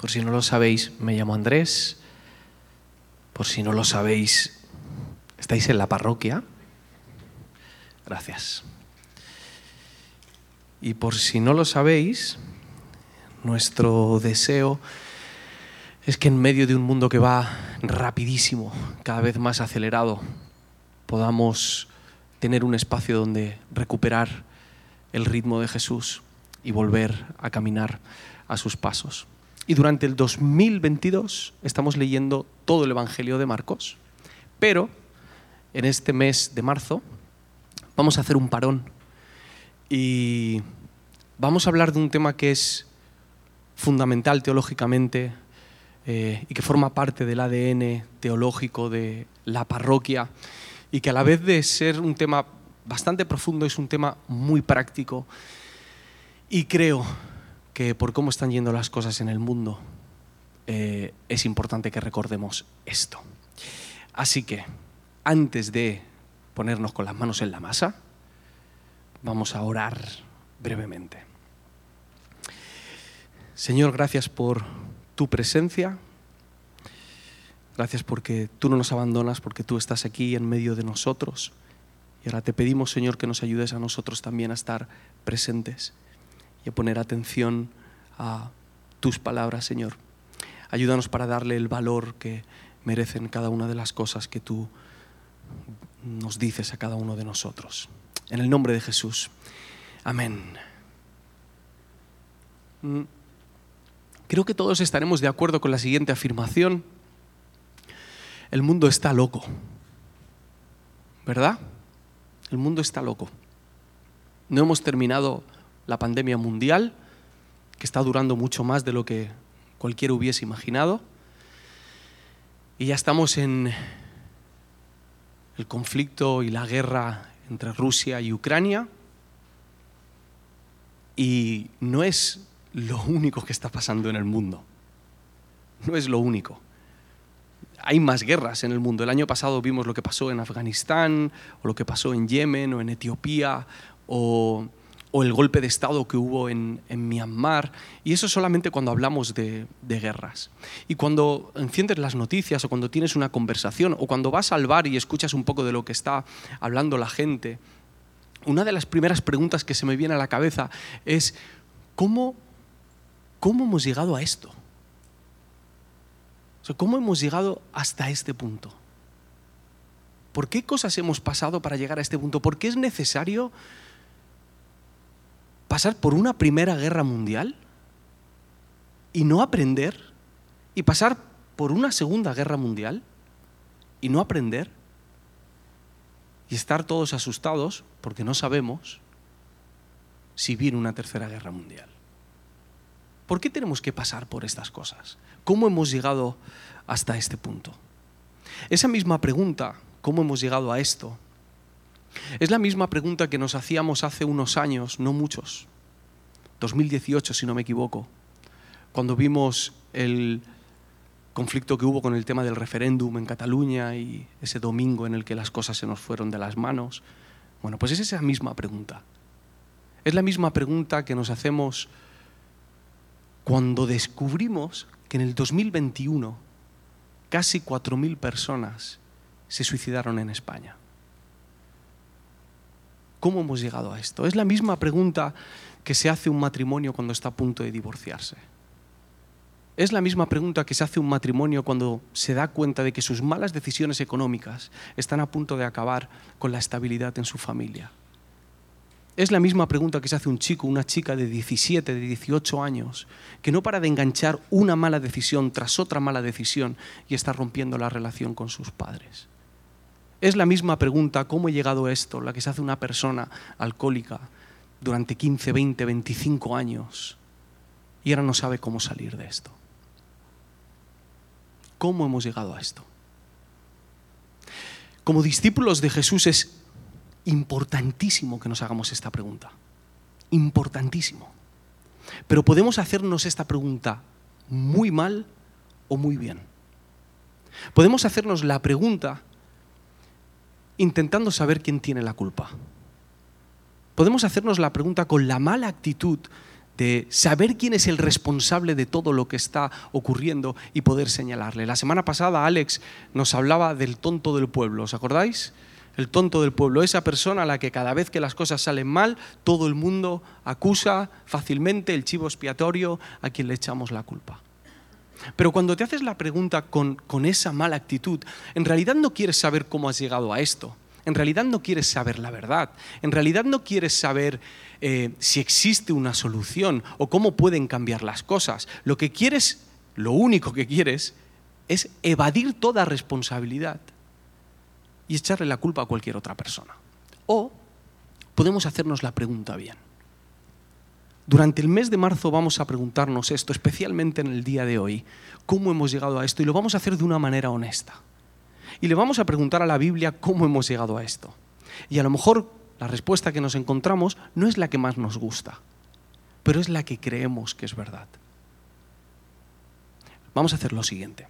Por si no lo sabéis, me llamo Andrés. Por si no lo sabéis, ¿estáis en la parroquia? Gracias. Y por si no lo sabéis, nuestro deseo es que en medio de un mundo que va rapidísimo, cada vez más acelerado, podamos tener un espacio donde recuperar el ritmo de Jesús y volver a caminar a sus pasos. Y durante el 2022 estamos leyendo todo el Evangelio de Marcos, pero en este mes de marzo vamos a hacer un parón y vamos a hablar de un tema que es fundamental teológicamente eh, y que forma parte del ADN teológico de la parroquia y que a la vez de ser un tema bastante profundo es un tema muy práctico. Y creo que por cómo están yendo las cosas en el mundo eh, es importante que recordemos esto. Así que antes de ponernos con las manos en la masa, vamos a orar brevemente. Señor, gracias por tu presencia. Gracias porque tú no nos abandonas, porque tú estás aquí en medio de nosotros. Y ahora te pedimos, Señor, que nos ayudes a nosotros también a estar presentes y a poner atención a tus palabras, Señor. Ayúdanos para darle el valor que merecen cada una de las cosas que tú nos dices a cada uno de nosotros. En el nombre de Jesús. Amén. Mm. Creo que todos estaremos de acuerdo con la siguiente afirmación. El mundo está loco. ¿Verdad? El mundo está loco. No hemos terminado la pandemia mundial, que está durando mucho más de lo que cualquiera hubiese imaginado. Y ya estamos en el conflicto y la guerra entre Rusia y Ucrania. Y no es lo único que está pasando en el mundo. No es lo único. Hay más guerras en el mundo. El año pasado vimos lo que pasó en Afganistán, o lo que pasó en Yemen, o en Etiopía, o, el golpe de Estado que hubo en, Myanmar. Y eso solamente cuando hablamos de, de, guerras. Y cuando enciendes las noticias, o cuando tienes una conversación, o cuando vas al bar y escuchas un poco de lo que está hablando la gente, una de las primeras preguntas que se me viene a la cabeza es, ¿cómo ¿Cómo hemos llegado a esto? ¿Cómo hemos llegado hasta este punto? ¿Por qué cosas hemos pasado para llegar a este punto? ¿Por qué es necesario pasar por una primera guerra mundial y no aprender? ¿Y pasar por una segunda guerra mundial y no aprender? Y estar todos asustados porque no sabemos si viene una tercera guerra mundial. ¿Por qué tenemos que pasar por estas cosas? ¿Cómo hemos llegado hasta este punto? Esa misma pregunta, ¿cómo hemos llegado a esto? Es la misma pregunta que nos hacíamos hace unos años, no muchos, 2018 si no me equivoco, cuando vimos el conflicto que hubo con el tema del referéndum en Cataluña y ese domingo en el que las cosas se nos fueron de las manos. Bueno, pues es esa misma pregunta. Es la misma pregunta que nos hacemos cuando descubrimos que en el 2021 casi 4.000 personas se suicidaron en España. ¿Cómo hemos llegado a esto? Es la misma pregunta que se hace un matrimonio cuando está a punto de divorciarse. Es la misma pregunta que se hace un matrimonio cuando se da cuenta de que sus malas decisiones económicas están a punto de acabar con la estabilidad en su familia. Es la misma pregunta que se hace un chico, una chica de 17, de 18 años, que no para de enganchar una mala decisión tras otra mala decisión y está rompiendo la relación con sus padres. Es la misma pregunta, ¿cómo he llegado a esto? La que se hace una persona alcohólica durante 15, 20, 25 años y ahora no sabe cómo salir de esto. ¿Cómo hemos llegado a esto? Como discípulos de Jesús es importantísimo que nos hagamos esta pregunta. Importantísimo. Pero podemos hacernos esta pregunta muy mal o muy bien. Podemos hacernos la pregunta intentando saber quién tiene la culpa. Podemos hacernos la pregunta con la mala actitud de saber quién es el responsable de todo lo que está ocurriendo y poder señalarle. La semana pasada Alex nos hablaba del tonto del pueblo, ¿os acordáis? El tonto del pueblo, esa persona a la que cada vez que las cosas salen mal, todo el mundo acusa fácilmente el chivo expiatorio a quien le echamos la culpa. Pero cuando te haces la pregunta con, con esa mala actitud, en realidad no quieres saber cómo has llegado a esto. En realidad no quieres saber la verdad. En realidad no quieres saber eh, si existe una solución o cómo pueden cambiar las cosas. Lo que quieres, lo único que quieres, es evadir toda responsabilidad y echarle la culpa a cualquier otra persona. O podemos hacernos la pregunta bien. Durante el mes de marzo vamos a preguntarnos esto, especialmente en el día de hoy, cómo hemos llegado a esto y lo vamos a hacer de una manera honesta. Y le vamos a preguntar a la Biblia cómo hemos llegado a esto. Y a lo mejor la respuesta que nos encontramos no es la que más nos gusta, pero es la que creemos que es verdad. Vamos a hacer lo siguiente.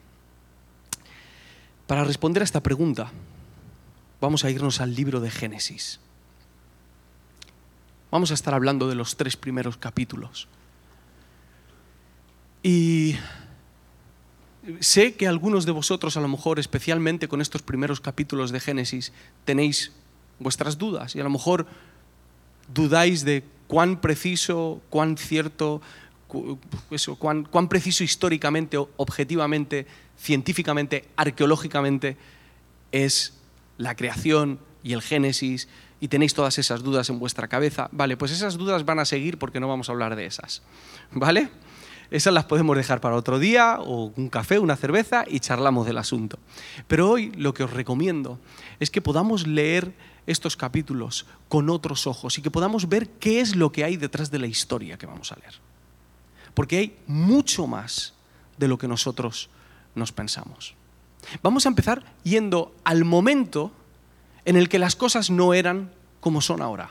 Para responder a esta pregunta, vamos a irnos al libro de Génesis. Vamos a estar hablando de los tres primeros capítulos. Y sé que algunos de vosotros, a lo mejor especialmente con estos primeros capítulos de Génesis, tenéis vuestras dudas y a lo mejor dudáis de cuán preciso, cuán cierto, eso, cuán, cuán preciso históricamente, objetivamente, científicamente, arqueológicamente es la creación y el Génesis y tenéis todas esas dudas en vuestra cabeza. Vale, pues esas dudas van a seguir porque no vamos a hablar de esas. ¿Vale? Esas las podemos dejar para otro día, o un café, una cerveza, y charlamos del asunto. Pero hoy lo que os recomiendo es que podamos leer estos capítulos con otros ojos y que podamos ver qué es lo que hay detrás de la historia que vamos a leer. Porque hay mucho más de lo que nosotros nos pensamos. Vamos a empezar yendo al momento en el que las cosas no eran como son ahora.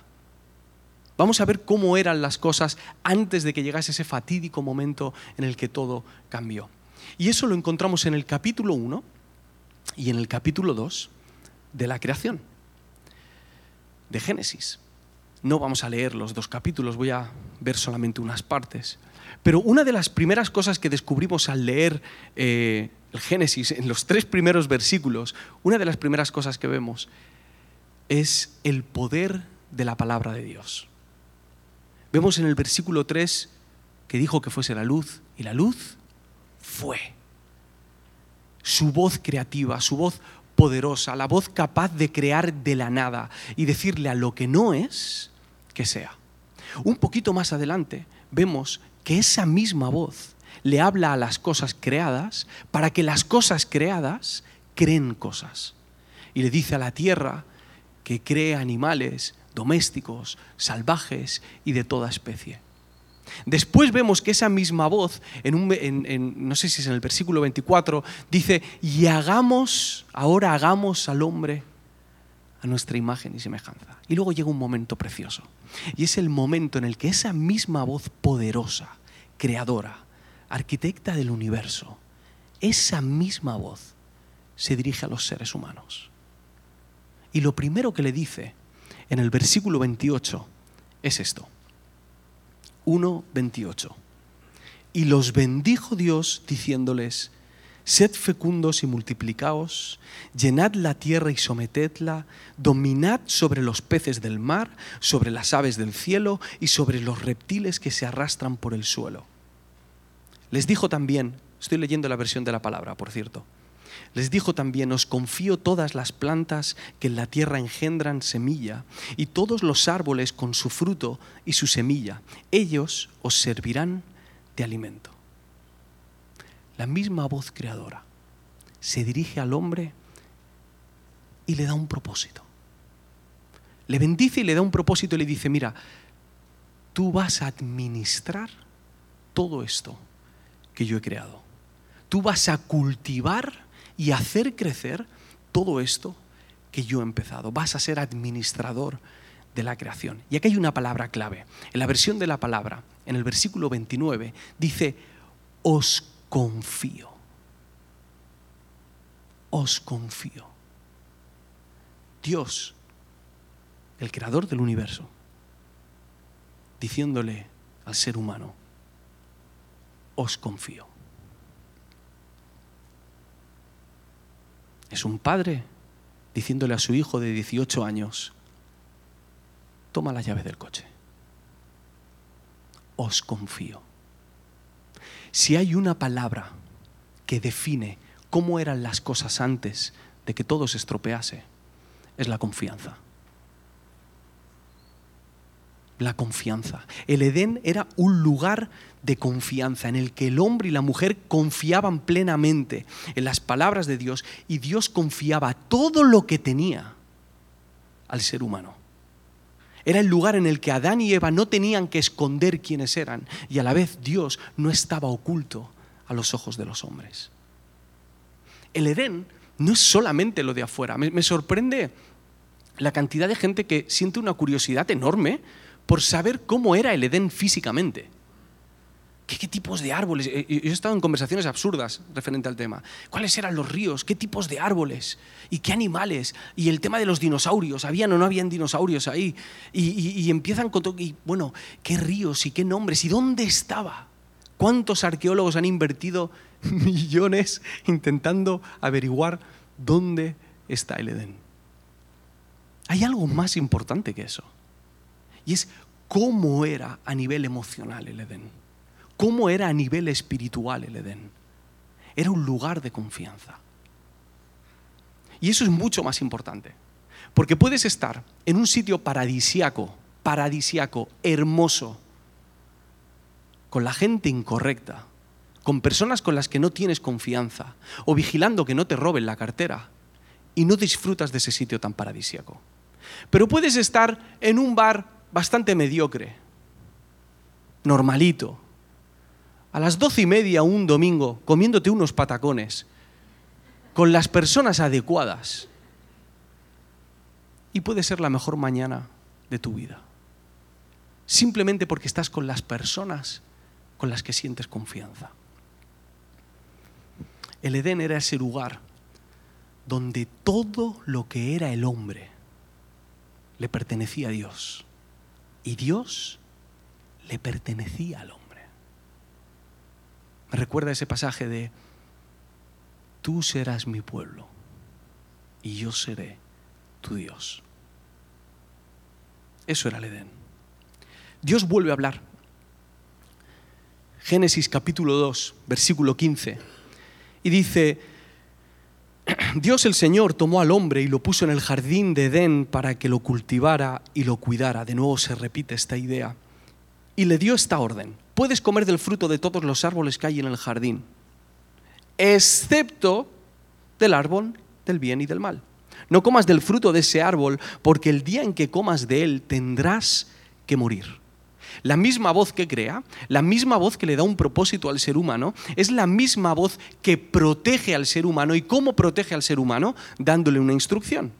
Vamos a ver cómo eran las cosas antes de que llegase ese fatídico momento en el que todo cambió. Y eso lo encontramos en el capítulo 1 y en el capítulo 2 de la creación, de Génesis. No vamos a leer los dos capítulos, voy a ver solamente unas partes. Pero una de las primeras cosas que descubrimos al leer eh, el Génesis, en los tres primeros versículos, una de las primeras cosas que vemos es el poder de la palabra de Dios. Vemos en el versículo 3 que dijo que fuese la luz y la luz fue. Su voz creativa, su voz poderosa, la voz capaz de crear de la nada y decirle a lo que no es que sea. Un poquito más adelante vemos que esa misma voz le habla a las cosas creadas para que las cosas creadas creen cosas. Y le dice a la tierra que cree animales, domésticos, salvajes y de toda especie. Después vemos que esa misma voz, en, un, no sé si es en el versículo 24, dice, y hagamos, ahora hagamos al hombre a nuestra imagen y semejanza. Y luego llega un momento precioso. Y es el momento en el que esa misma voz poderosa, creadora, arquitecta del universo, esa misma voz se dirige a los seres humanos. Y lo primero que le dice en el versículo 28 es esto. 1.28. Y los bendijo Dios diciéndoles, sed fecundos y multiplicaos, llenad la tierra y sometedla, dominad sobre los peces del mar, sobre las aves del cielo y sobre los reptiles que se arrastran por el suelo. Les dijo también, estoy leyendo la versión de la palabra, por cierto, les dijo también, os confío todas las plantas que en la tierra engendran semilla, y todos los árboles con su fruto y su semilla. Ellos os servirán de alimento. La misma voz creadora se dirige al hombre y le da un propósito. Le bendice y le da un propósito y le dice, mira, tú vas a administrar todo esto que yo he creado. Tú vas a cultivar y hacer crecer todo esto que yo he empezado. Vas a ser administrador de la creación. Y aquí hay una palabra clave. En la versión de la palabra, en el versículo 29, dice, os confío. Os confío. Dios, el creador del universo, diciéndole al ser humano, os confío. Es un padre diciéndole a su hijo de 18 años, toma la llave del coche. Os confío. Si hay una palabra que define cómo eran las cosas antes de que todo se estropease, es la confianza. La confianza. El Edén era un lugar de confianza en el que el hombre y la mujer confiaban plenamente en las palabras de Dios y Dios confiaba todo lo que tenía al ser humano. Era el lugar en el que Adán y Eva no tenían que esconder quiénes eran y a la vez Dios no estaba oculto a los ojos de los hombres. El Edén no es solamente lo de afuera. Me, sorprende la cantidad de gente que siente una curiosidad enorme por saber cómo era el Edén físicamente. ¿Qué, tipos de árboles? Eh, yo he estado en conversaciones absurdas referente al tema. ¿Cuáles eran los ríos? ¿Qué tipos de árboles? ¿Y qué animales? Y el tema de los dinosaurios. ¿Habían o no habían dinosaurios ahí? Y, empiezan con todo. Y bueno, ¿qué ríos y qué nombres? ¿Y dónde estaba? ¿Cuántos arqueólogos han invertido millones intentando averiguar dónde está el Edén? Hay algo más importante que eso. Y es cómo era a nivel emocional el Edén cómo era a nivel espiritual el Edén. Era un lugar de confianza. Y eso es mucho más importante. Porque puedes estar en un sitio paradisiaco, paradisiaco, hermoso, con la gente incorrecta, con personas con las que no tienes confianza, o vigilando que no te roben la cartera, y no disfrutas de ese sitio tan paradisiaco. Pero puedes estar en un bar bastante mediocre, normalito, a las doce y media un domingo comiéndote unos patacones con las personas adecuadas y puede ser la mejor mañana de tu vida. Simplemente porque estás con las personas con las que sientes confianza. El Edén era ese lugar donde todo lo que era el hombre le pertenecía a Dios y Dios le pertenecía al hombre. Me recuerda ese pasaje de, tú serás mi pueblo y yo seré tu Dios. Eso era el Edén. Dios vuelve a hablar. Génesis capítulo 2, versículo 15. Y dice, Dios el Señor tomó al hombre y lo puso en el jardín de Edén para que lo cultivara y lo cuidara. De nuevo se repite esta idea. Y le dio esta orden puedes comer del fruto de todos los árboles que hay en el jardín, excepto del árbol del bien y del mal. No comas del fruto de ese árbol, porque el día en que comas de él tendrás que morir. La misma voz que crea, la misma voz que le da un propósito al ser humano, es la misma voz que protege al ser humano. ¿Y cómo protege al ser humano? Dándole una instrucción.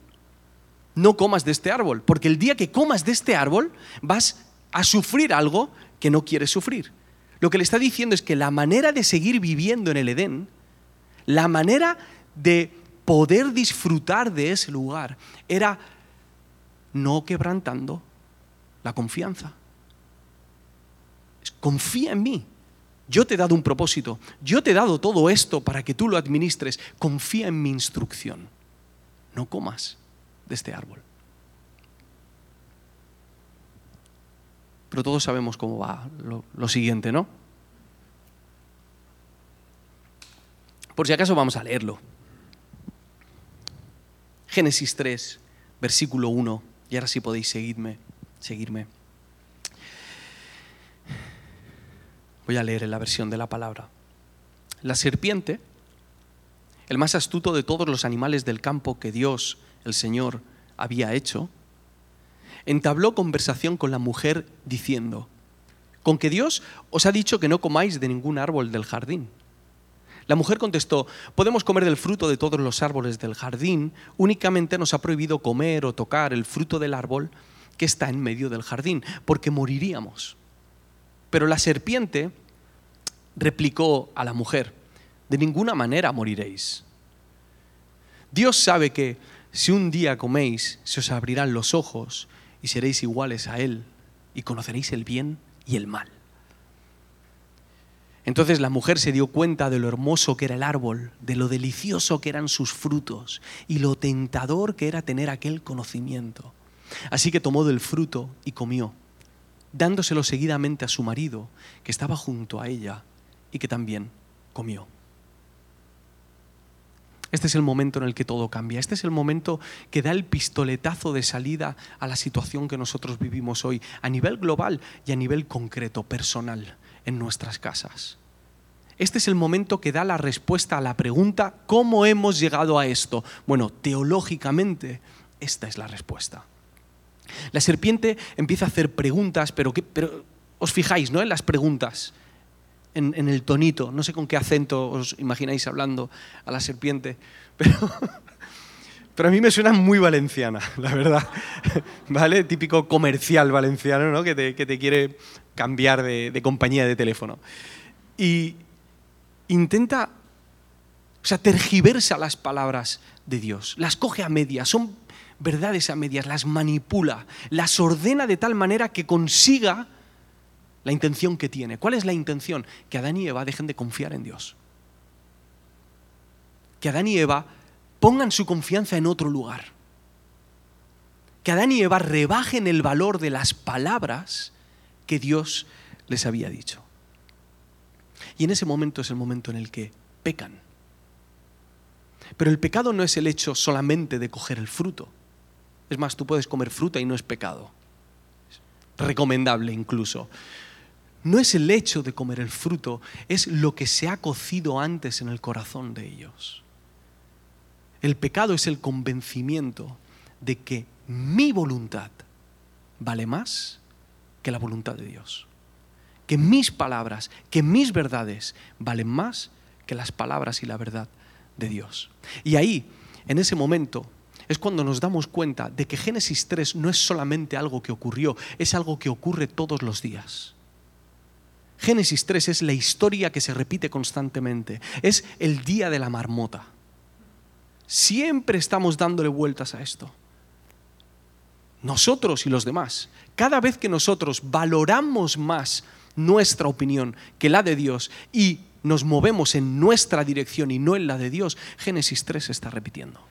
No comas de este árbol, porque el día que comas de este árbol vas a sufrir algo que no quiere sufrir. Lo que le está diciendo es que la manera de seguir viviendo en el Edén, la manera de poder disfrutar de ese lugar, era no quebrantando la confianza. Confía en mí. Yo te he dado un propósito. Yo te he dado todo esto para que tú lo administres. Confía en mi instrucción. No comas de este árbol. Pero todos sabemos cómo va lo, siguiente, ¿no? Por si acaso vamos a leerlo. Génesis 3, versículo 1. Y ahora sí podéis seguirme, seguirme. Voy a leer en la versión de la palabra. La serpiente, el más astuto de todos los animales del campo que Dios, el Señor, había hecho, entabló conversación con la mujer diciendo, con que Dios os ha dicho que no comáis de ningún árbol del jardín. La mujer contestó, podemos comer del fruto de todos los árboles del jardín, únicamente nos ha prohibido comer o tocar el fruto del árbol que está en medio del jardín, porque moriríamos. Pero la serpiente replicó a la mujer, de ninguna manera moriréis. Dios sabe que si un día coméis, se os abrirán los ojos y seréis iguales a Él y conoceréis el bien y el mal. Entonces la mujer se dio cuenta de lo hermoso que era el árbol, de lo delicioso que eran sus frutos y lo tentador que era tener aquel conocimiento. Así que tomó del fruto y comió, dándoselo seguidamente a su marido, que estaba junto a ella y que también comió. Este es el momento en el que todo cambia. Este es el momento que da el pistoletazo de salida a la situación que nosotros vivimos hoy, a nivel global y a nivel concreto, personal, en nuestras casas. Este es el momento que da la respuesta a la pregunta, ¿cómo hemos llegado a esto? Bueno, teológicamente, esta es la respuesta. La serpiente empieza a hacer preguntas, pero, pero os fijáis ¿no? en las preguntas en, el tonito. No sé con qué acento os imagináis hablando a la serpiente, pero, pero a mí me suena muy valenciana, la verdad. ¿Vale? Típico comercial valenciano, ¿no? Que te, que te quiere cambiar de, de compañía de teléfono. Y intenta, o sea, tergiversa las palabras de Dios, las coge a medias, son verdades a medias, las manipula, las ordena de tal manera que consiga la intención que tiene. ¿Cuál es la intención? Que Adán y Eva dejen de confiar en Dios. Que Adán y Eva pongan su confianza en otro lugar. Que Adán y Eva rebajen el valor de las palabras que Dios les había dicho. Y en ese momento es el momento en el que pecan. Pero el pecado no es el hecho solamente de coger el fruto. Es más, tú puedes comer fruta y no es pecado. recomendable incluso no es el hecho de comer el fruto, es lo que se ha cocido antes en el corazón de ellos. El pecado es el convencimiento de que mi voluntad vale más que la voluntad de Dios. Que mis palabras, que mis verdades valen más que las palabras y la verdad de Dios. Y ahí, en ese momento, es cuando nos damos cuenta de que Génesis 3 no es solamente algo que ocurrió, es algo que ocurre todos los días. Génesis 3 es la historia que se repite constantemente. Es el día de la marmota. Siempre estamos dándole vueltas a esto. Nosotros y los demás. Cada vez que nosotros valoramos más nuestra opinión que la de Dios y nos movemos en nuestra dirección y no en la de Dios, Génesis 3 se está repitiendo.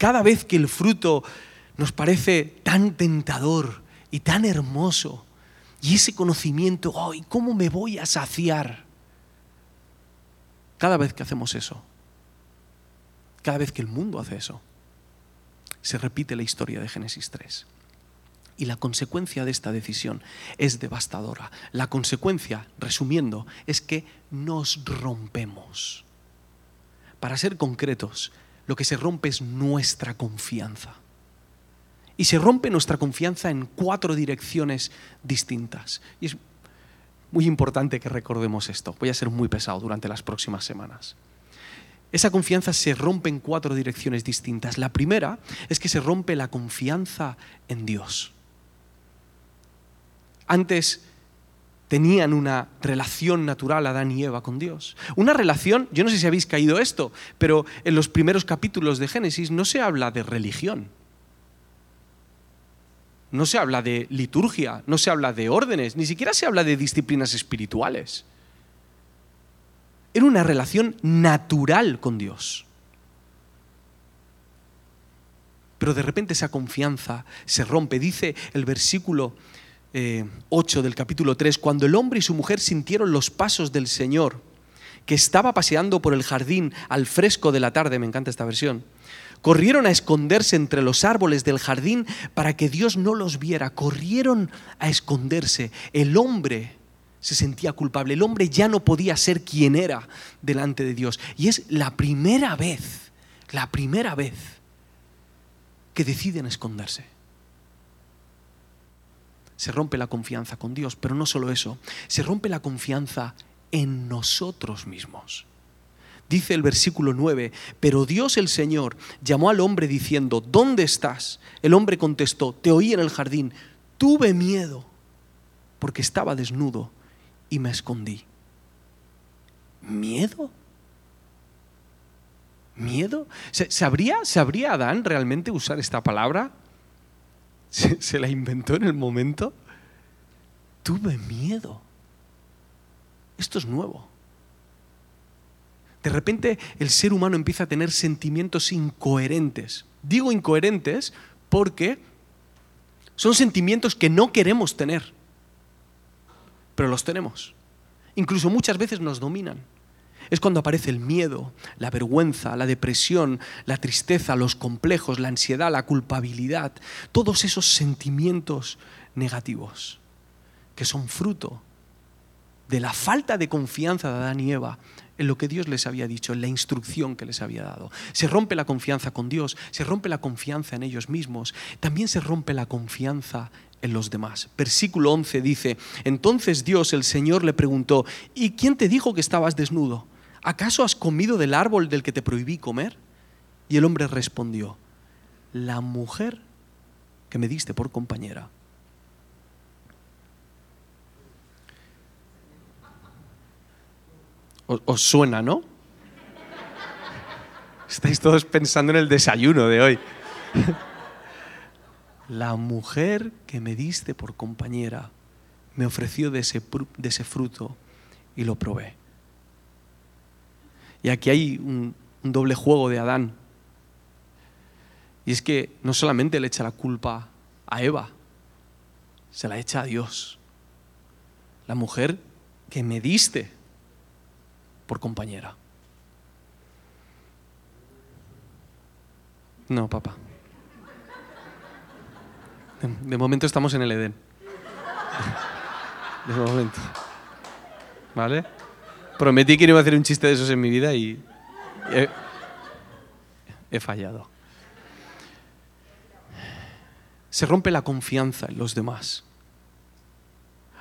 Cada vez que el fruto nos parece tan tentador y tan hermoso, y ese conocimiento, ¡ay! ¿cómo me voy a saciar? Cada vez que hacemos eso, cada vez que el mundo hace eso, se repite la historia de Génesis 3. Y la consecuencia de esta decisión es devastadora. La consecuencia, resumiendo, es que nos rompemos. Para ser concretos, lo que se rompe es nuestra confianza. Y se rompe nuestra confianza en cuatro direcciones distintas. Y es muy importante que recordemos esto. Voy a ser muy pesado durante las próximas semanas. Esa confianza se rompe en cuatro direcciones distintas. La primera es que se rompe la confianza en Dios. Antes tenían una relación natural Adán y Eva con Dios. Una relación, yo no sé si habéis caído esto, pero en los primeros capítulos de Génesis no se habla de religión no se habla de liturgia, no se habla de órdenes, ni siquiera se habla de disciplinas espirituales. Era una relación natural con Dios. Pero de repente esa confianza se rompe. Dice el versículo 8 eh, del capítulo 3, cuando el hombre y su mujer sintieron los pasos del Señor, que estaba paseando por el jardín al fresco de la tarde, me encanta esta versión, Corrieron a esconderse entre los árboles del jardín para que Dios no los viera. Corrieron a esconderse. El hombre se sentía culpable. El hombre ya no podía ser quien era delante de Dios. Y es la primera vez, la primera vez que deciden esconderse. Se rompe la confianza con Dios, pero no solo eso, se rompe la confianza en nosotros mismos. Dice el versículo 9, pero Dios el Señor llamó al hombre diciendo, ¿dónde estás? El hombre contestó, te oí en el jardín, tuve miedo porque estaba desnudo y me escondí. ¿Miedo? ¿Miedo? ¿Sabría, ¿Sabría Adán realmente usar esta palabra? ¿Se, ¿Se, la inventó en el momento? tuve miedo. Esto es nuevo. De repente el ser humano empieza a tener sentimientos incoherentes. Digo incoherentes porque son sentimientos que no queremos tener, pero los tenemos. Incluso muchas veces nos dominan. Es cuando aparece el miedo, la vergüenza, la depresión, la tristeza, los complejos, la ansiedad, la culpabilidad, todos esos sentimientos negativos que son fruto de la falta de confianza de Adán y Eva en lo que Dios les había dicho, en la instrucción que les había dado. Se rompe la confianza con Dios, se rompe la confianza en ellos mismos, también se rompe la confianza en los demás. Versículo 11 dice, entonces Dios, el Señor, le preguntó, ¿y quién te dijo que estabas desnudo? ¿Acaso has comido del árbol del que te prohibí comer? Y el hombre respondió, la mujer que me diste por compañera Os, suena, ¿no? Estáis todos pensando en el desayuno de hoy. La mujer que me diste por compañera me ofreció de ese, fruto y lo probé. Y aquí hay un, doble juego de Adán. Y es que no solamente le echa la culpa a Eva, se la echa a Dios. La mujer que me diste por compañera. No, papá. De, momento estamos en el Edén. De momento. ¿Vale? Prometí que no iba a hacer un chiste de esos en mi vida y he, he fallado. Se rompe la confianza en los demás.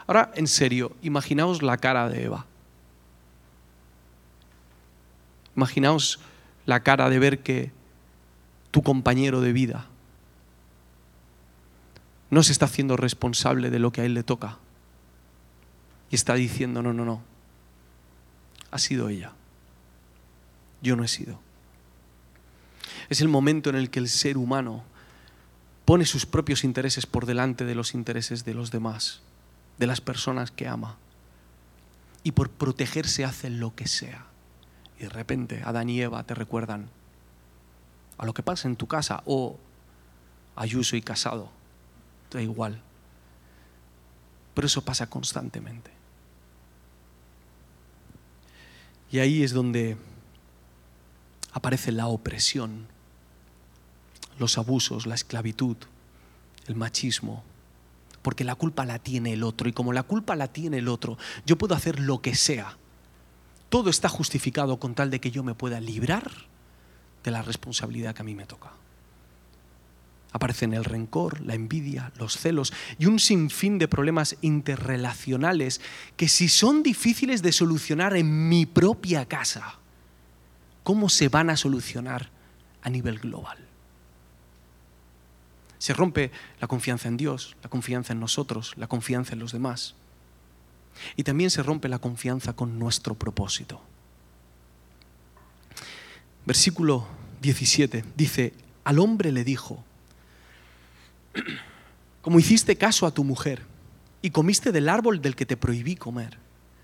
Ahora, en serio, imaginaos la cara de Eva. Imaginaos la cara de ver que tu compañero de vida no se está haciendo responsable de lo que a él le toca. Y está diciendo, no, no, no, ha sido ella. Yo no he sido. Es el momento en el que el ser humano pone sus propios intereses por delante de los intereses de los demás, de las personas que ama. Y por protegerse hace lo que sea. Y de repente Adán y Eva te recuerdan a lo que pasa en tu casa o a yo soy casado. Da igual. Pero eso pasa constantemente. Y ahí es donde aparece la opresión, los abusos, la esclavitud, el machismo, porque la culpa la tiene el otro y como la culpa la tiene el otro, yo puedo hacer lo que sea todo está justificado con tal de que yo me pueda librar de la responsabilidad que a mí me toca. Aparecen el rencor, la envidia, los celos y un sinfín de problemas interrelacionales que si son difíciles de solucionar en mi propia casa, ¿cómo se van a solucionar a nivel global? Se rompe la confianza en Dios, la confianza en nosotros, la confianza en los demás. Y también se rompe la confianza con nuestro propósito. Versículo 17 dice, al hombre le dijo, como hiciste caso a tu mujer y comiste del árbol del que te prohibí comer,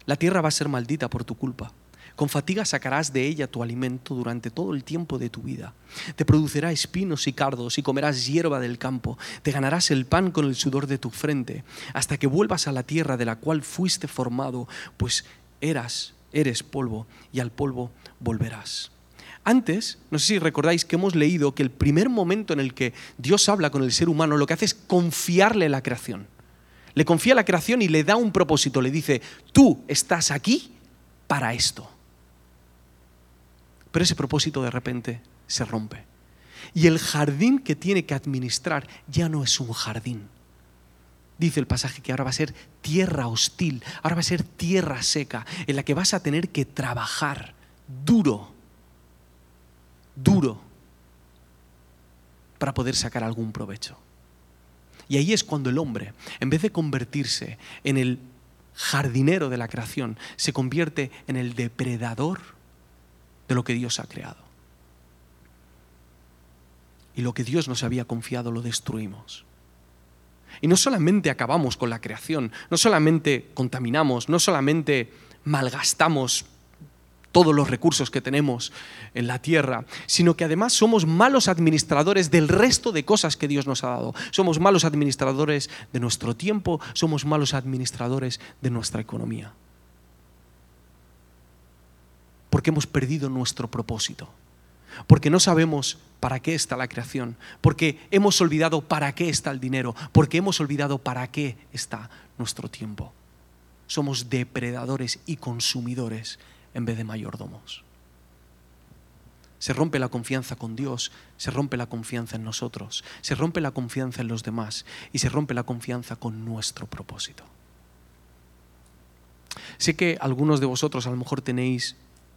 la tierra va a ser maldita por tu culpa. Con fatiga sacarás de ella tu alimento durante todo el tiempo de tu vida. Te producirá espinos y cardos y comerás hierba del campo. Te ganarás el pan con el sudor de tu frente, hasta que vuelvas a la tierra de la cual fuiste formado, pues eras, eres polvo y al polvo volverás. Antes, no sé si recordáis que hemos leído que el primer momento en el que Dios habla con el ser humano lo que hace es confiarle la creación. Le confía la creación y le da un propósito. Le dice, tú estás aquí para esto. Pero ese propósito de repente se rompe. Y el jardín que tiene que administrar ya no es un jardín. Dice el pasaje que ahora va a ser tierra hostil, ahora va a ser tierra seca, en la que vas a tener que trabajar duro, duro, para poder sacar algún provecho. Y ahí es cuando el hombre, en vez de convertirse en el jardinero de la creación, se convierte en el depredador de lo que Dios ha creado. Y lo que Dios nos había confiado lo destruimos. Y no solamente acabamos con la creación, no solamente contaminamos, no solamente malgastamos todos los recursos que tenemos en la tierra, sino que además somos malos administradores del resto de cosas que Dios nos ha dado. Somos malos administradores de nuestro tiempo, somos malos administradores de nuestra economía. Porque hemos perdido nuestro propósito. Porque no sabemos para qué está la creación. Porque hemos olvidado para qué está el dinero. Porque hemos olvidado para qué está nuestro tiempo. Somos depredadores y consumidores en vez de mayordomos. Se rompe la confianza con Dios, se rompe la confianza en nosotros, se rompe la confianza en los demás y se rompe la confianza con nuestro propósito. Sé que algunos de vosotros a lo mejor tenéis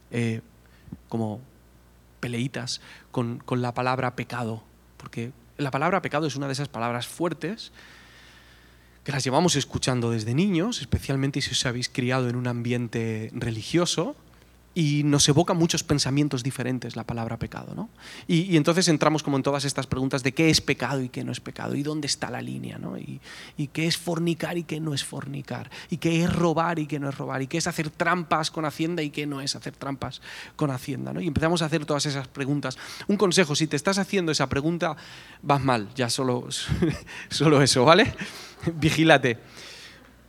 eh, como peleitas con, con la palabra pecado, porque la palabra pecado es una de esas palabras fuertes que las llevamos escuchando desde niños, especialmente si os habéis criado en un ambiente religioso, y nos evoca muchos pensamientos diferentes la palabra pecado. ¿no? Y, entonces entramos como en todas estas preguntas de qué es pecado y qué no es pecado, y dónde está la línea, ¿no? y, y, qué es fornicar y qué no es fornicar, y qué es robar y qué no es robar, y qué es hacer trampas con Hacienda y qué no es hacer trampas con Hacienda. ¿no? Y empezamos a hacer todas esas preguntas. Un consejo, si te estás haciendo esa pregunta, vas mal, ya solo, solo eso, ¿vale? Vigílate.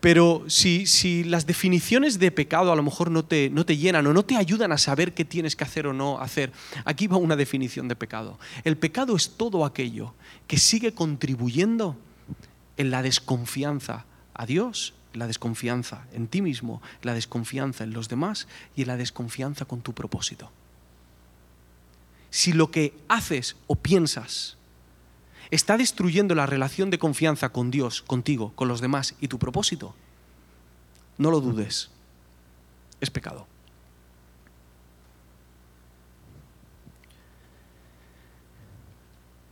Pero si, las definiciones de pecado a lo mejor no te, no te llenan o no te ayudan a saber qué tienes que hacer o no hacer, aquí va una definición de pecado. El pecado es todo aquello que sigue contribuyendo en la desconfianza a Dios, la desconfianza en ti mismo, la desconfianza en los demás y en la desconfianza con tu propósito. Si lo que haces o piensas está destruyendo la relación de confianza con Dios, contigo, con los demás y tu propósito, no lo dudes, es pecado.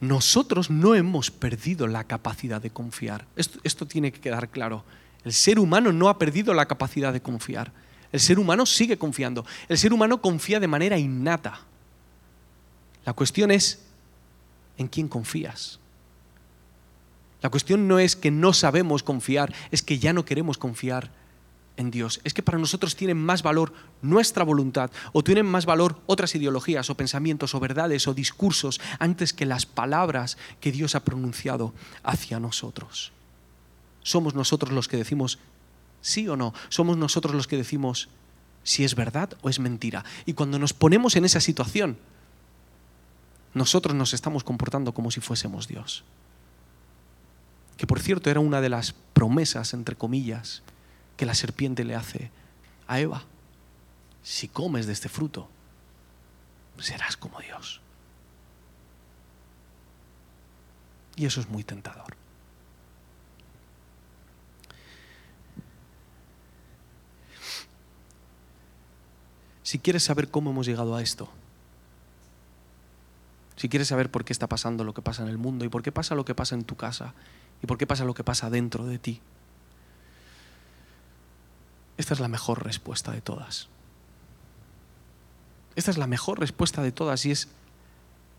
Nosotros no hemos perdido la capacidad de confiar. Esto, tiene que quedar claro. El ser humano no ha perdido la capacidad de confiar. El ser humano sigue confiando. El ser humano confía de manera innata. La cuestión es en quién confías. La cuestión no es que no sabemos confiar, es que ya no queremos confiar en Dios. Es que para nosotros tienen más valor nuestra voluntad o tienen más valor otras ideologías o pensamientos o verdades o discursos antes que las palabras que Dios ha pronunciado hacia nosotros. Somos nosotros los que decimos sí o no. Somos nosotros los que decimos si es verdad o es mentira. Y cuando nos ponemos en esa situación, nosotros nos estamos comportando como si fuésemos Dios que por cierto era una de las promesas, entre comillas, que la serpiente le hace a Eva. Si comes de este fruto, serás como Dios. Y eso es muy tentador. Si quieres saber cómo hemos llegado a esto, si quieres saber por qué está pasando lo que pasa en el mundo y por qué pasa lo que pasa en tu casa ¿Y por qué pasa lo que pasa dentro de ti? Esta es la mejor respuesta de todas. Esta es la mejor respuesta de todas y es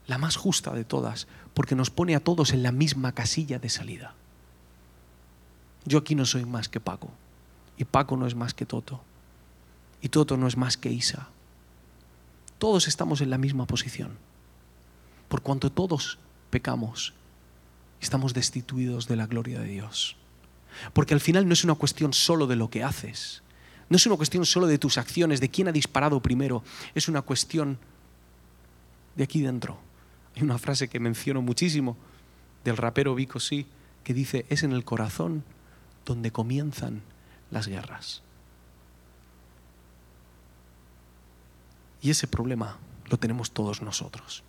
la más justa de todas, porque nos pone a todos en la misma casilla de salida. Yo aquí no soy más que Paco, y Paco no es más que Toto, y Toto no es más que Isa. Todos estamos en la misma posición, por cuanto todos pecamos estamos destituidos de la gloria de Dios. Porque al final no es una cuestión solo de lo que haces, no es una cuestión solo de tus acciones, de quién ha disparado primero, es una cuestión de aquí dentro. Hay una frase que menciono muchísimo del rapero Vico Sí, que dice, es en el corazón donde comienzan las guerras. Y ese problema lo tenemos todos nosotros.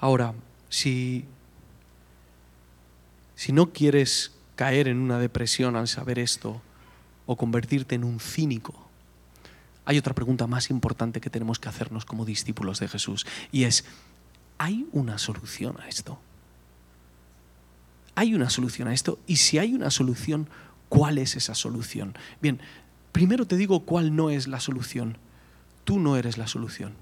Ahora, si, si no quieres caer en una depresión al saber esto o convertirte en un cínico, hay otra pregunta más importante que tenemos que hacernos como discípulos de Jesús y es, ¿hay una solución a esto? ¿Hay una solución a esto? Y si hay una solución, ¿cuál es esa solución? Bien, primero te digo cuál no es la solución. Tú no eres la solución.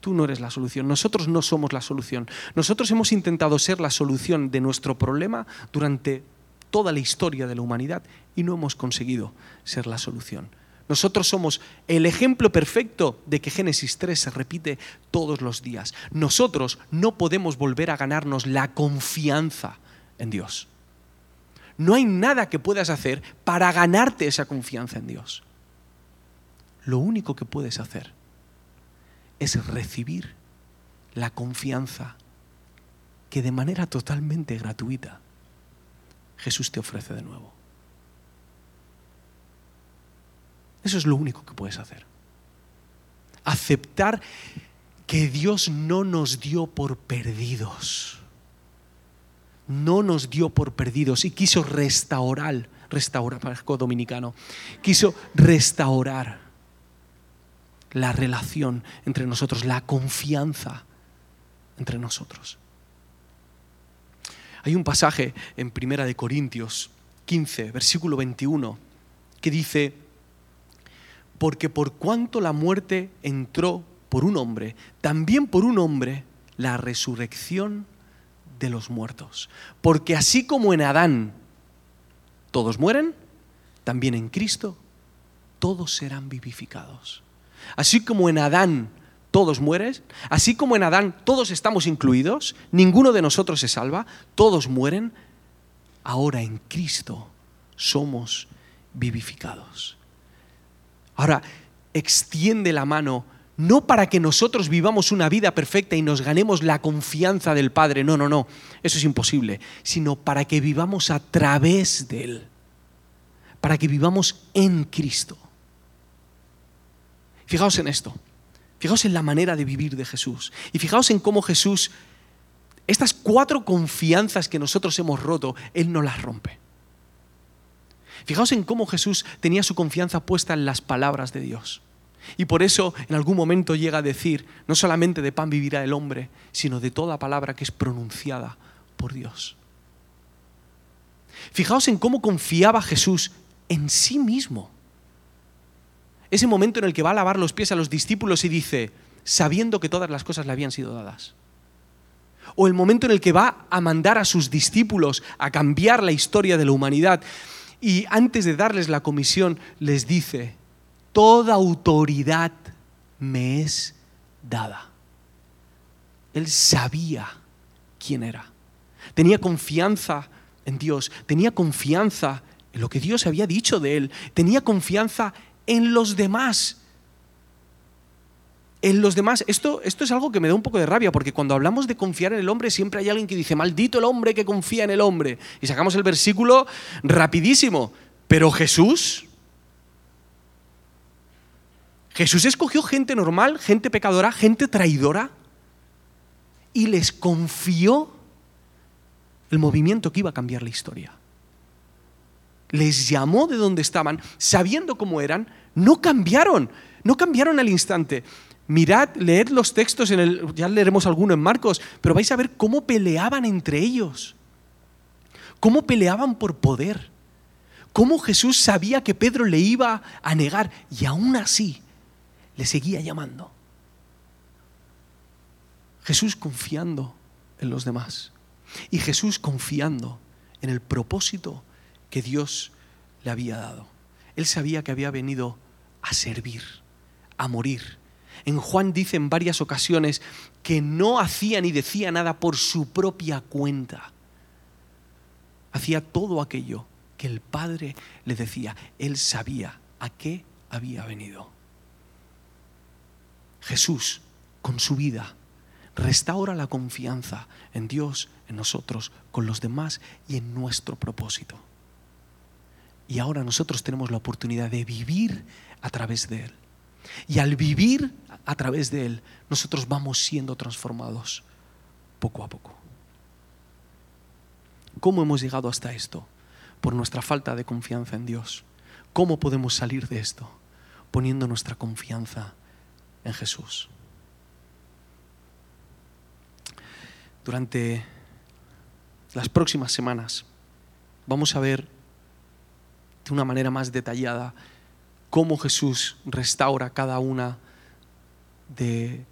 Tú no eres la solución. Nosotros no somos la solución. Nosotros hemos intentado ser la solución de nuestro problema durante toda la historia de la humanidad y no hemos conseguido ser la solución. Nosotros somos el ejemplo perfecto de que Génesis 3 se repite todos los días. Nosotros no podemos volver a ganarnos la confianza en Dios. No hay nada que puedas hacer para ganarte esa confianza en Dios. Lo único que puedes hacer es recibir la confianza que de manera totalmente gratuita Jesús te ofrece de nuevo. Eso es lo único que puedes hacer. Aceptar que Dios no nos dio por perdidos. No nos dio por perdidos y quiso restaurar, restaurar, dominicano, quiso restaurar la relación entre nosotros, la confianza entre nosotros. Hay un pasaje en Primera de Corintios 15, versículo 21, que dice, porque por cuanto la muerte entró por un hombre, también por un hombre la resurrección de los muertos. Porque así como en Adán todos mueren, también en Cristo todos serán vivificados. Así como en Adán todos mueren, así como en Adán todos estamos incluidos, ninguno de nosotros se salva, todos mueren, ahora en Cristo somos vivificados. Ahora, extiende la mano no para que nosotros vivamos una vida perfecta y nos ganemos la confianza del Padre, no, no, no, eso es imposible, sino para que vivamos a través de Él, para que vivamos en Cristo. Fijaos en esto. Fijaos en la manera de vivir de Jesús. Y fijaos en cómo Jesús, estas cuatro confianzas que nosotros hemos roto, Él no las rompe. Fijaos en cómo Jesús tenía su confianza puesta en las palabras de Dios. Y por eso en algún momento llega a decir, no solamente de pan vivirá el hombre, sino de toda palabra que es pronunciada por Dios. Fijaos en cómo confiaba Jesús en sí mismo. Ese momento en el que va a lavar los pies a los discípulos y dice, sabiendo que todas las cosas le habían sido dadas. O el momento en el que va a mandar a sus discípulos a cambiar la historia de la humanidad y antes de darles la comisión les dice, toda autoridad me es dada. Él sabía quién era. Tenía confianza en Dios, tenía confianza en lo que Dios había dicho de él, tenía confianza en los demás. En los demás, esto, esto es algo que me da un poco de rabia, porque cuando hablamos de confiar en el hombre, siempre hay alguien que dice, maldito el hombre que confía en el hombre. Y sacamos el versículo rapidísimo. Pero Jesús, Jesús escogió gente normal, gente pecadora, gente traidora, y les confió el movimiento que iba a cambiar la historia. Les llamó de donde estaban, sabiendo cómo eran, no cambiaron, no cambiaron al instante. Mirad, leed los textos, en el, ya leeremos alguno en Marcos, pero vais a ver cómo peleaban entre ellos, cómo peleaban por poder, cómo Jesús sabía que Pedro le iba a negar y aún así le seguía llamando. Jesús confiando en los demás y Jesús confiando en el propósito que Dios le había dado. Él sabía que había venido a servir, a morir. En Juan dice en varias ocasiones que no hacía ni decía nada por su propia cuenta. Hacía todo aquello que el Padre le decía. Él sabía a qué había venido. Jesús, con su vida, restaura la confianza en Dios, en nosotros, con los demás y en nuestro propósito. Y ahora nosotros tenemos la oportunidad de vivir a través de Él. Y al vivir a través de Él, nosotros vamos siendo transformados poco a poco. ¿Cómo hemos llegado hasta esto? Por nuestra falta de confianza en Dios. ¿Cómo podemos salir de esto? Poniendo nuestra confianza en Jesús. Durante las próximas semanas vamos a ver de una manera más detallada cómo Jesús restaura cada una de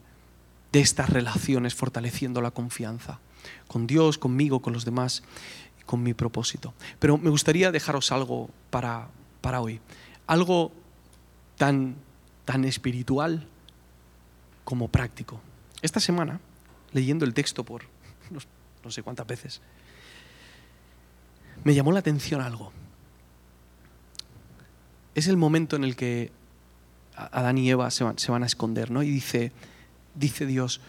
estas relaciones, fortaleciendo la confianza con Dios, conmigo, con los demás con mi propósito. Pero me gustaría dejaros algo para, para hoy, algo tan, tan espiritual como práctico. Esta semana, leyendo el texto por no sé cuántas veces, me llamó la atención algo. Es el momento en el que Adán y Eva se van, a esconder, ¿no? Y dice, dice Dios,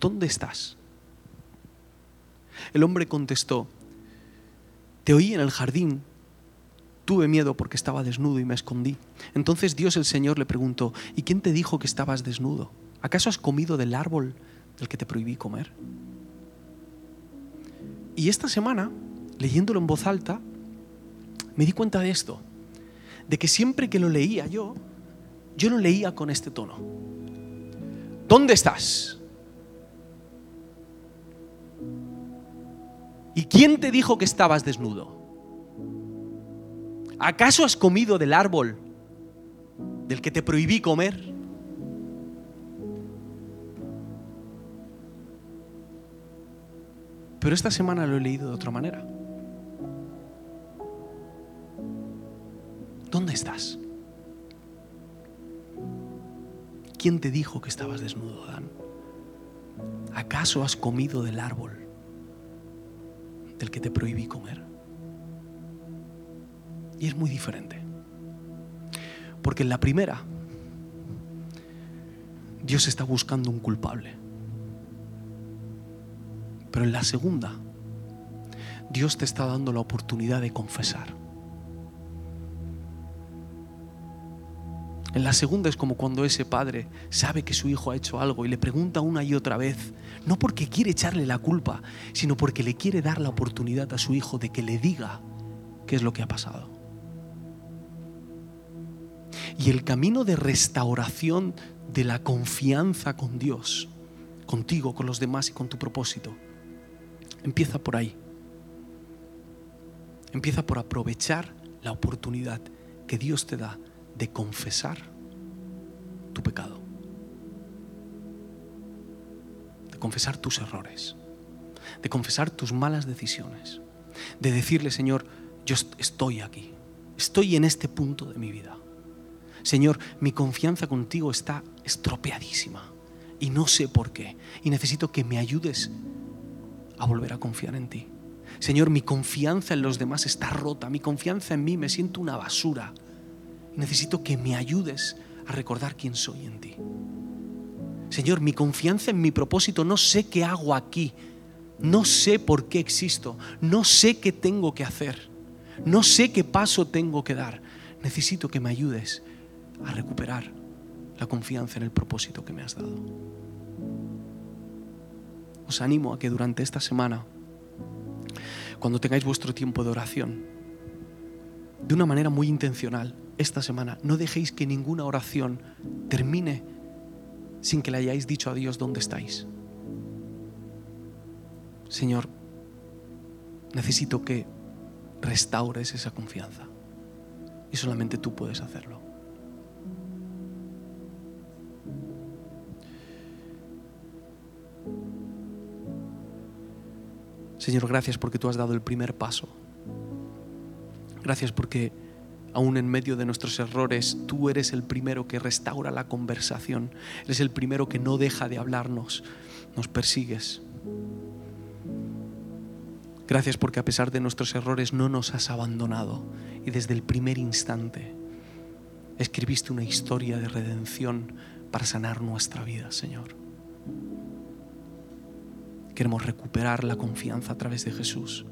¿dónde estás? El hombre contestó, te oí en el jardín, tuve miedo porque estaba desnudo y me escondí. Entonces Dios el Señor le preguntó, ¿y quién te dijo que estabas desnudo? ¿Acaso has comido del árbol del que te prohibí comer? Y esta semana, leyéndolo en voz alta, me di cuenta de esto, de que siempre que lo leía yo, yo lo leía con este tono. ¿Dónde estás? ¿Y quién te dijo que estabas desnudo? ¿Acaso has comido del árbol del que te prohibí comer? Pero esta semana lo he leído de otra manera. ¿Dónde estás? ¿Quién te dijo que estabas desnudo, Adán? ¿Acaso has comido del árbol del que te prohibí comer? Y es muy diferente. Porque en la primera, Dios está buscando un culpable. Pero en la segunda, Dios te está dando la oportunidad de confesar. En la segunda es como cuando ese padre sabe que su hijo ha hecho algo y le pregunta una y otra vez, no porque quiere echarle la culpa, sino porque le quiere dar la oportunidad a su hijo de que le diga qué es lo que ha pasado. Y el camino de restauración de la confianza con Dios, contigo, con los demás y con tu propósito, empieza por ahí. Empieza por aprovechar la oportunidad que Dios te da de confesar tu pecado, de confesar tus errores, de confesar tus malas decisiones, de decirle, Señor, yo estoy aquí, estoy en este punto de mi vida. Señor, mi confianza contigo está estropeadísima y no sé por qué. Y necesito que me ayudes a volver a confiar en ti. Señor, mi confianza en los demás está rota, mi confianza en mí me siento una basura necesito que me ayudes a recordar quién soy en ti. Señor, mi confianza en mi propósito, no sé qué hago aquí, no sé por qué existo, no sé qué tengo que hacer, no sé qué paso tengo que dar. Necesito que me ayudes a recuperar la confianza en el propósito que me has dado. Os animo a que durante esta semana, cuando tengáis vuestro tiempo de oración, de una manera muy intencional, esta semana, no dejéis que ninguna oración termine sin que le hayáis dicho a Dios dónde estáis. Señor, necesito que restaures esa confianza. Y solamente tú puedes hacerlo. Señor, gracias porque tú has dado el primer paso. Gracias porque aún en medio de nuestros errores, tú eres el primero que restaura la conversación, eres el primero que no deja de hablarnos, nos persigues. Gracias porque a pesar de nuestros errores no nos has abandonado y desde el primer instante escribiste una historia de redención para sanar nuestra vida, Señor. Queremos recuperar la confianza a través de Jesús